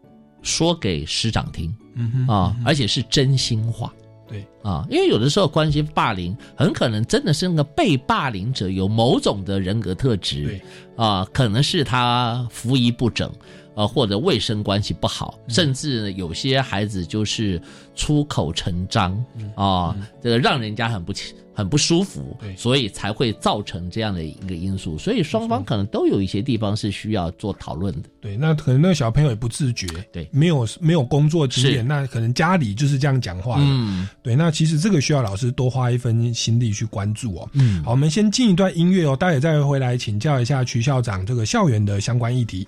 说给师长听。嗯哼啊，而且是真心话。对。啊，因为有的时候关心霸凌，很可能真的是那个被霸凌者有某种的人格特质，对。啊，可能是他服仪不整，呃，或者卫生关系不好，甚至有些孩子就是出口成章啊，这个让人家很不很不舒服，所以才会造成这样的一个因素。所以双方可能都有一些地方是需要做讨论的。对，那可能那个小朋友也不自觉，对，没有没有工作经验，那可能家里就是这样讲话的。嗯，对，那其实这个需要老师多花一分心力去关注哦。嗯，好，我们先进一段音乐哦，待会再回来请教一下曲校长这个校园的相关议题。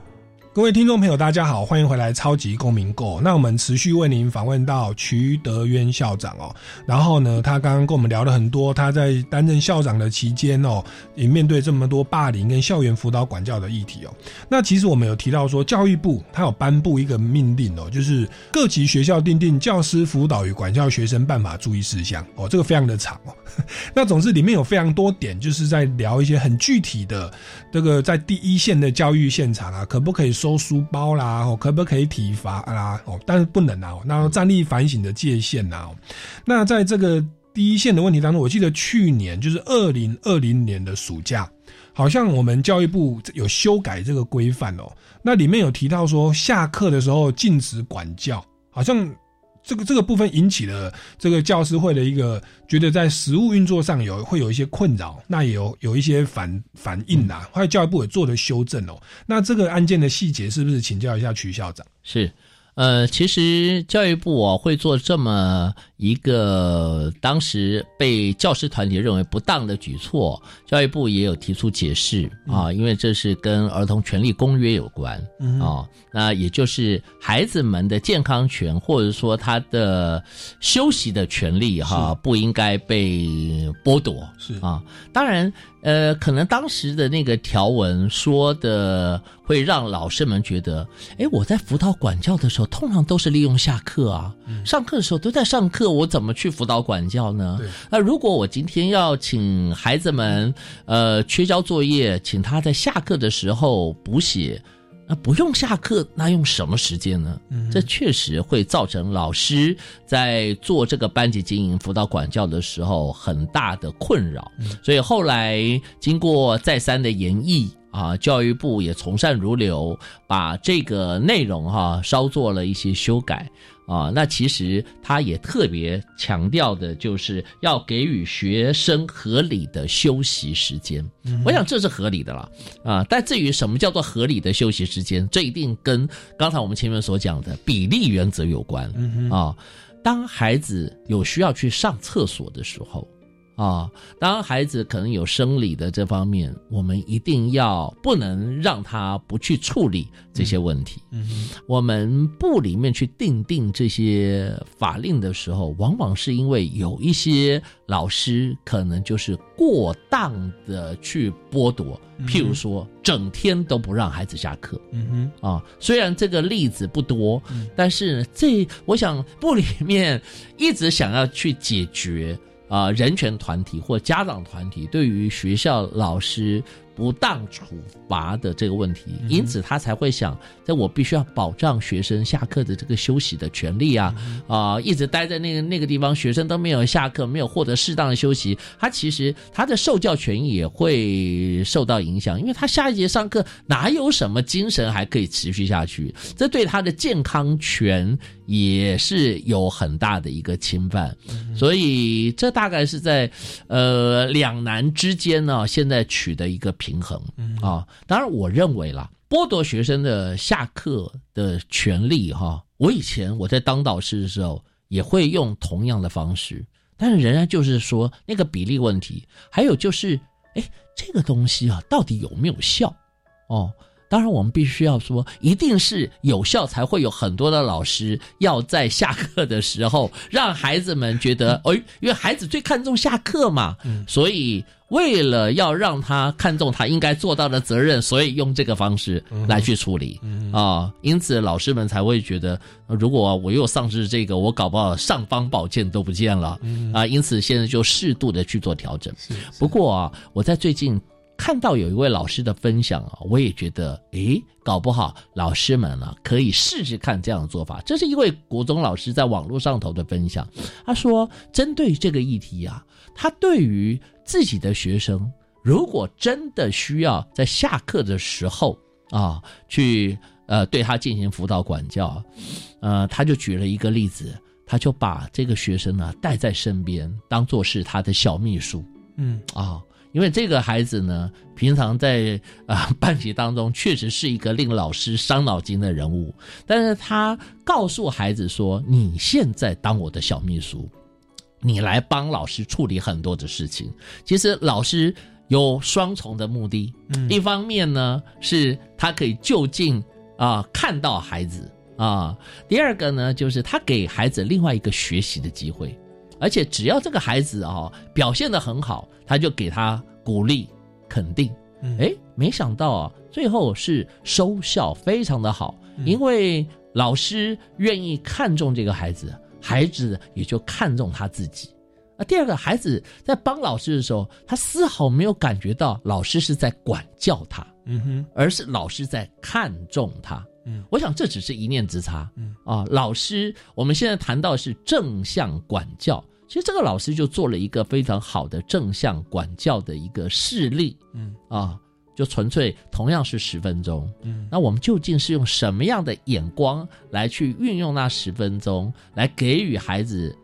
各位听众朋友，大家好，欢迎回来《超级公民购》。那我们持续为您访问到徐德渊校长哦。然后呢，他刚刚跟我们聊了很多，他在担任校长的期间哦，也面对这么多霸凌跟校园辅导管教的议题哦。那其实我们有提到说，教育部他有颁布一个命令哦，就是各级学校订定教师辅导与管教学生办法注意事项哦，这个非常的长哦。那总之里面有非常多点，就是在聊一些很具体的这个在第一线的教育现场啊，可不可以？收书包啦，哦，可不可以体罚啊？哦，但是不能啊。那站立反省的界限呐，那在这个第一线的问题当中，我记得去年就是二零二零年的暑假，好像我们教育部有修改这个规范哦。那里面有提到说，下课的时候禁止管教，好像。这个这个部分引起了这个教师会的一个觉得在实务运作上有会有一些困扰，那也有有一些反反应呐，后来教育部也做了修正哦。那这个案件的细节是不是请教一下曲校长？是。呃，其实教育部啊会做这么一个当时被教师团体认为不当的举措，教育部也有提出解释啊，因为这是跟儿童权利公约有关啊，那也就是孩子们的健康权或者说他的休息的权利哈，不应该被剥夺是。啊，当然。呃，可能当时的那个条文说的会让老师们觉得，哎，我在辅导管教的时候，通常都是利用下课啊，上课的时候都在上课，我怎么去辅导管教呢？那如果我今天要请孩子们，呃，缺交作业，请他在下课的时候补写。那不用下课，那用什么时间呢？这确实会造成老师在做这个班级经营、辅导管教的时候很大的困扰。所以后来经过再三的研议啊，教育部也从善如流，把这个内容哈稍做了一些修改。啊，那其实他也特别强调的，就是要给予学生合理的休息时间。我想这是合理的了啊。但至于什么叫做合理的休息时间，这一定跟刚才我们前面所讲的比例原则有关啊。当孩子有需要去上厕所的时候。啊，当孩子可能有生理的这方面，我们一定要不能让他不去处理这些问题。嗯，我们部里面去定定这些法令的时候，往往是因为有一些老师可能就是过当的去剥夺，譬如说整天都不让孩子下课。嗯哼，啊，虽然这个例子不多，但是这我想部里面一直想要去解决。啊，人权团体或家长团体对于学校老师不当处罚的这个问题，因此他才会想，在我必须要保障学生下课的这个休息的权利啊啊，一直待在那个那个地方，学生都没有下课，没有获得适当的休息，他其实他的受教权益也会受到影响，因为他下一节上课哪有什么精神还可以持续下去，这对他的健康权。也是有很大的一个侵犯，所以这大概是在呃两难之间呢，现在取得一个平衡啊。当然，我认为啦，剥夺学生的下课的权利哈，我以前我在当导师的时候也会用同样的方式，但是仍然就是说那个比例问题，还有就是哎这个东西啊到底有没有效哦？当然，我们必须要说，一定是有效，才会有很多的老师要在下课的时候让孩子们觉得，哎，因为孩子最看重下课嘛，所以为了要让他看重他应该做到的责任，所以用这个方式来去处理啊。因此，老师们才会觉得，如果我又丧失这个，我搞不好尚方宝剑都不见了啊。因此，现在就适度的去做调整。不过啊，我在最近。看到有一位老师的分享啊，我也觉得，诶，搞不好老师们呢、可以试试看这样的做法。这是一位国中老师在网络上头的分享，他说，针对这个议题啊，他对于自己的学生，如果真的需要在下课的时候啊，去呃对他进行辅导管教，呃，他就举了一个例子，他就把这个学生呢带在身边，当做是他的小秘书。嗯啊、因为这个孩子呢，平常在啊、呃班级当中确实是一个令老师伤脑筋的人物，但是他告诉孩子说：“你现在当我的小秘书，你来帮老师处理很多的事情。”其实老师有双重的目的，嗯一方面呢是他可以就近啊、看到孩子啊，第二个呢就是他给孩子另外一个学习的机会。而且只要这个孩子啊、表现得很好，他就给他鼓励肯定。嗯哎，没想到啊，最后是收效非常的好，嗯因为老师愿意看重这个孩子，孩子也就看重他自己。啊，第二个孩子在帮老师的时候，他丝毫没有感觉到老师是在管教他，嗯哼，而是老师在看重他。嗯，我想这只是一念之差。嗯啊，老师，我们现在谈到的是正向管教，其实这个老师就做了一个非常好的正向管教的一个事例。嗯啊，就纯粹同样是十分钟，嗯。那我们究竟是用什么样的眼光来去运用那十分钟，来给予孩子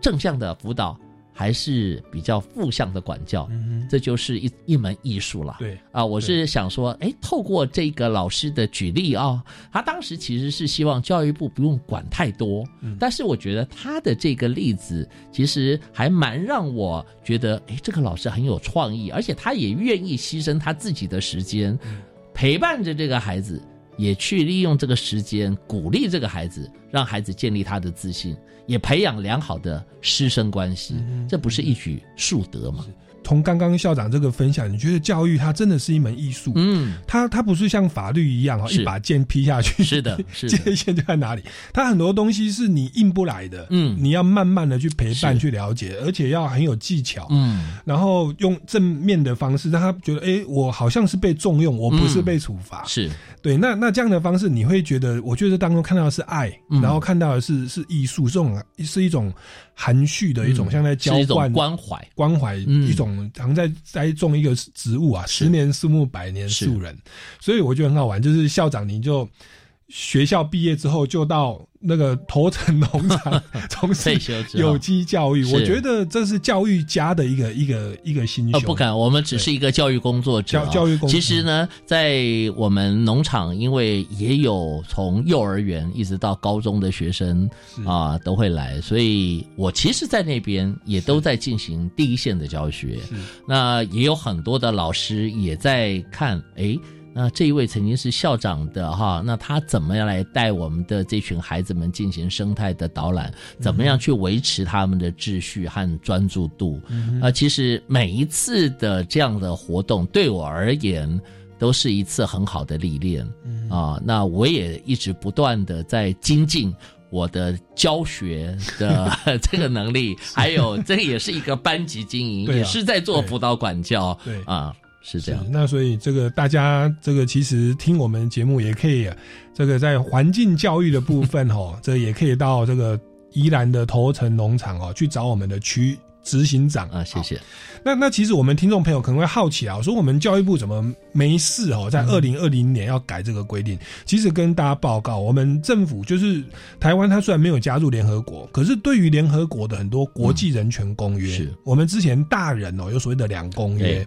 正向的辅导，还是比较负向的管教？嗯哼，这就是一一门艺术了。对，啊，我是想说，哎，透过这个老师的举例啊、他当时其实是希望教育部不用管太多，嗯但是我觉得他的这个例子其实还蛮让我觉得，哎，这个老师很有创意，而且他也愿意牺牲他自己的时间，嗯陪伴着这个孩子，也去利用这个时间鼓励这个孩子，让孩子建立他的自信，也培养良好的师生关系，嗯这不是一举数得吗？从刚刚校长这个分享，你觉得教育它真的是一门艺术？嗯，它它不是像法律一样一把剑劈下去，是的，是的，界限就在哪里？它很多东西是你硬不来的，嗯你要慢慢的去陪伴、去了解，而且要很有技巧，嗯。然后用正面的方式让他觉得，哎，我好像是被重用，我不是被处罚。是，对，那那这样的方式，你会觉得，我觉得当中看到的是爱，嗯然后看到的是是艺术，这种是一种含蓄的一种，嗯像在交换关怀，关怀嗯。一种，好像在栽种一个植物啊，十年树木，百年树人，所以我觉得很好玩。就是校长，你就学校毕业之后就到那个头城农场 从事有机教育，我觉得这是教育家的一个一个一个心呃，胸。不敢，我们只是一个教育工作者、啊。教教育工其实呢，在我们农场，因为也有从幼儿园一直到高中的学生啊、都会来，所以我其实，在那边也都在进行第一线的教学。那也有很多的老师也在看，诶，那这一位曾经是校长的哈，那他怎么样来带我们的这群孩子们进行生态的导览？怎么样去维持他们的秩序和专注度？啊、其实每一次的这样的活动，对我而言。都是一次很好的历练啊、那我也一直不断的在精进我的教学的 这个能力，还有这也是一个班级经营，啊也是在做辅导管教，对啊，是这样是，那所以这个大家这个其实听我们节目也可以，这个在环境教育的部分 哦，这也可以到这个宜兰的头城农场哦去找我们的区执行长啊，谢谢。那那其实我们听众朋友可能会好奇啊，我说我们教育部怎么没事哦，在二零二零年要改这个规定？其实跟大家报告，我们政府就是台湾，它虽然没有加入联合国，可是对于联合国的很多国际人权公约，是我们之前大人哦有所谓的两公约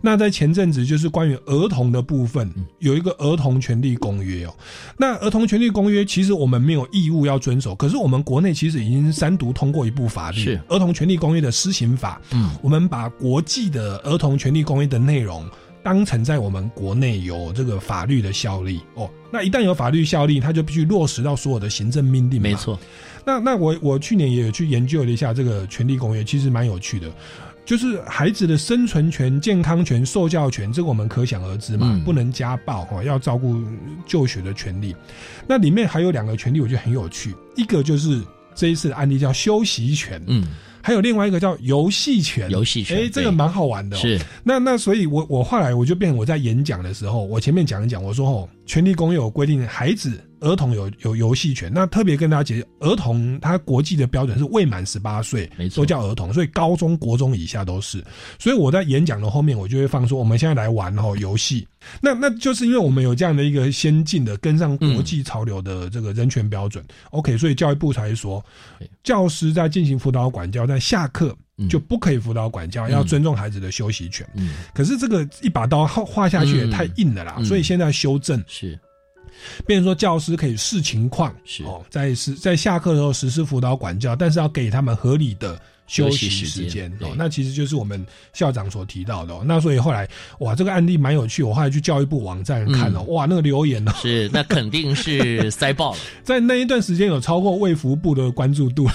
那在前阵子就是关于儿童的部分嗯，有一个儿童权利公约哦。那儿童权利公约其实我们没有义务要遵守，可是我们国内其实已经三独通过一部法律是《儿童权利公约》的施行法。嗯，我们把国际的儿童权利公约的内容当成在我们国内有这个法律的效力哦。那一旦有法律效力，它就必须落实到所有的行政命令。没。错，那那我我去年也有去研究了一下这个权利公约，其实蛮有趣的。就是孩子的生存权、健康权、受教权，这个我们可想而知嘛，嗯不能家暴哈，要照顾就学的权利。那里面还有两个权利，我觉得很有趣，一个就是这一次的案例叫休息权，嗯，还有另外一个叫游戏权，游戏权哎，这个蛮好玩的、哦。是。那那所以我，我后来我就变我在演讲的时候，我前面讲一讲，我说哦，权利公约有规定，孩子儿童有有游戏权。那特别跟大家解释，儿童他国际的标准是未满十八岁，没错。都叫儿童，所以高中国中以下都是。所以我在演讲的后面，我就会放说，我们现在来玩哦游戏。那那就是因为我们有这样的一个先进的跟上国际潮流的这个人权标准、o k 所以教育部才说，教师在进行辅导管教，在下课嗯。就不可以辅导管教，嗯。要尊重孩子的休息权。嗯。可是这个一把刀划划下去也嗯。太硬了啦，嗯。所以现在修正，是变成说教师可以视情况是。哦，在实在下课的时候实施辅导管教，但是要给他们合理的休息时间哦。那其实就是我们校长所提到的、哦。那所以后来哇，这个案例蛮有趣，我后来去教育部网站看了、嗯哇，那个留言呢、哦，是，那肯定是塞爆了。在那一段时间有超过卫福部的关注度，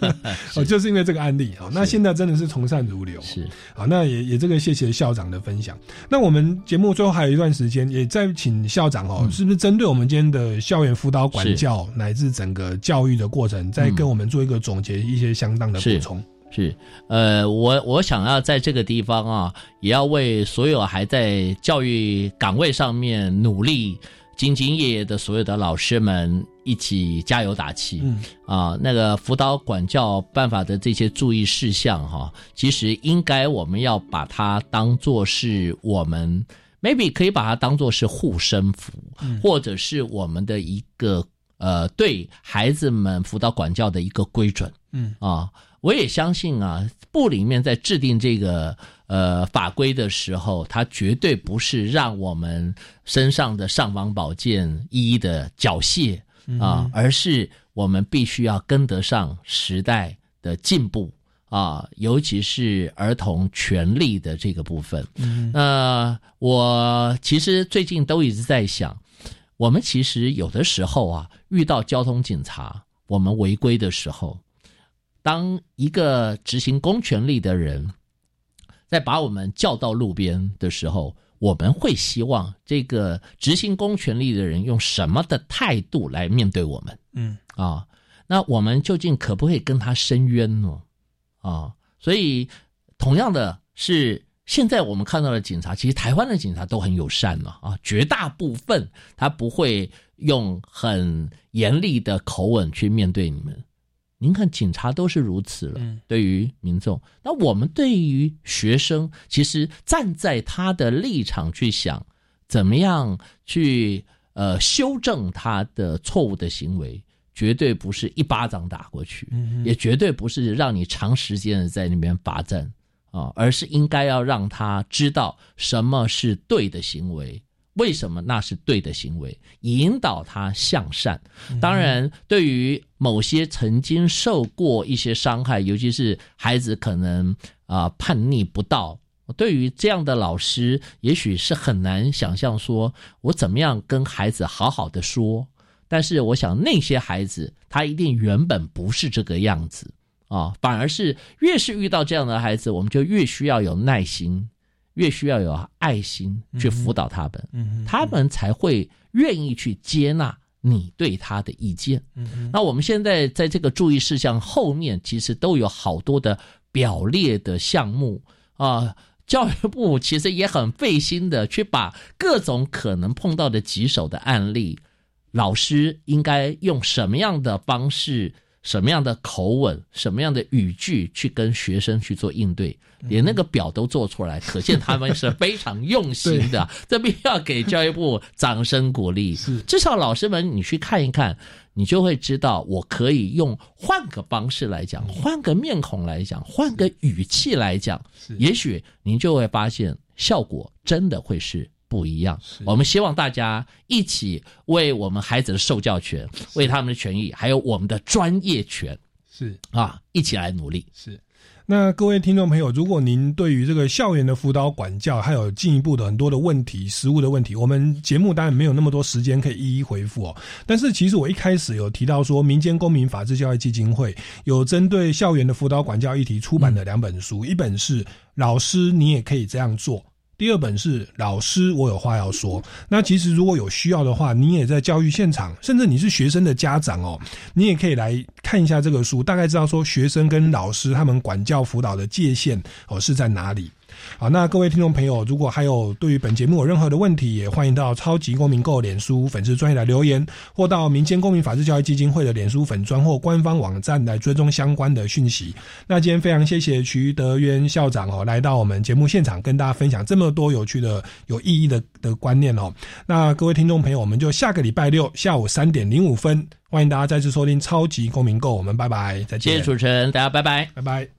哦，就是因为这个案例哦。那现在真的是从善如流，是好，那也也这个谢谢校长的分享。那我们节目最后还有一段时间，也再请校长哦，嗯是不是针对我们今天的校园辅导管教乃至整个教育的过程，再跟我们做一个总结，一些相当的补是充？是，呃，我我想要在这个地方啊，也要为所有还在教育岗位上面努力、兢兢业业的所有的老师们一起加油打气。嗯啊，那个辅导管教办法的这些注意事项哈、其实应该我们要把它当做是我们 maybe 可以把它当做是护身符，嗯或者是我们的一个呃对孩子们辅导管教的一个规准。嗯啊，我也相信啊，部里面在制定这个呃法规的时候，它绝对不是让我们身上的尚方宝剑一一的缴械啊，而是我们必须要跟得上时代的进步啊，尤其是儿童权利的这个部分。嗯那我其实最近都一直在想，我们其实有的时候啊，遇到交通警察，我们违规的时候，当一个执行公权力的人在把我们叫到路边的时候，我们会希望这个执行公权力的人用什么的态度来面对我们嗯啊？那我们究竟可不可以跟他申冤呢？啊，所以同样的是，现在我们看到的警察，其实台湾的警察都很友善了啊，绝大部分他不会用很严厉的口吻去面对你们。您看，警察都是如此了，嗯对于民众，那我们对于学生，其实站在他的立场去想，怎么样去呃修正他的错误的行为，绝对不是一巴掌打过去，嗯也绝对不是让你长时间的在那边罚站啊，而是应该要让他知道什么是对的行为。为什么那是对的行为？引导他向善。当然，对于某些曾经受过一些伤害，尤其是孩子可能啊、叛逆不到，对于这样的老师，也许是很难想象说，我怎么样跟孩子好好的说。但是，我想那些孩子，他一定原本不是这个样子啊，反而是越是遇到这样的孩子，我们就越需要有耐心，越需要有爱心去辅导他们。嗯他们才会愿意去接纳你对他的意见。嗯那我们现在在这个注意事项后面，其实都有好多的表列的项目啊。教育部其实也很费心的去把各种可能碰到的棘手的案例，老师应该用什么样的方式、什么样的口吻、什么样的语句去跟学生去做应对，连那个表都做出来，可见他们是非常用心的。这必须要给教育部掌声鼓励。至少老师们，你去看一看，你就会知道，我可以用换个方式来讲，换个面孔来讲，换个语气来讲，也许您就会发现效果真的会是不一样。我们希望大家一起为我们孩子的受教权、为他们的权益，还有我们的专业权是啊，一起来努力。是。那各位听众朋友，如果您对于这个校园的辅导管教还有进一步的很多的问题、实务的问题，我们节目当然没有那么多时间可以一一回复哦。但是其实我一开始有提到说，民间公民法治教育基金会有针对校园的辅导管教议题出版的两本书，一本是《老师你也可以这样做》。第二本是《老师，我有话要说》。那其实如果有需要的话，你也在教育现场，甚至你是学生的家长哦，你也可以来看一下这个书，大概知道说学生跟老师他们管教辅导的界限哦是在哪里。好，那各位听众朋友，如果还有对于本节目有任何的问题，也欢迎到超级公民购脸书粉丝专业来留言，或到民间公民法治教育基金会的脸书粉专或官方网站来追踪相关的讯息。那今天非常谢谢徐德渊校长哦，来到我们节目现场跟大家分享这么多有趣的、有意义的的观念哦。那各位听众朋友，我们就下个礼拜六下午三点零五分，欢迎大家再次收听超级公民购，我们拜拜，再见。谢谢主持人，大家拜拜，拜拜。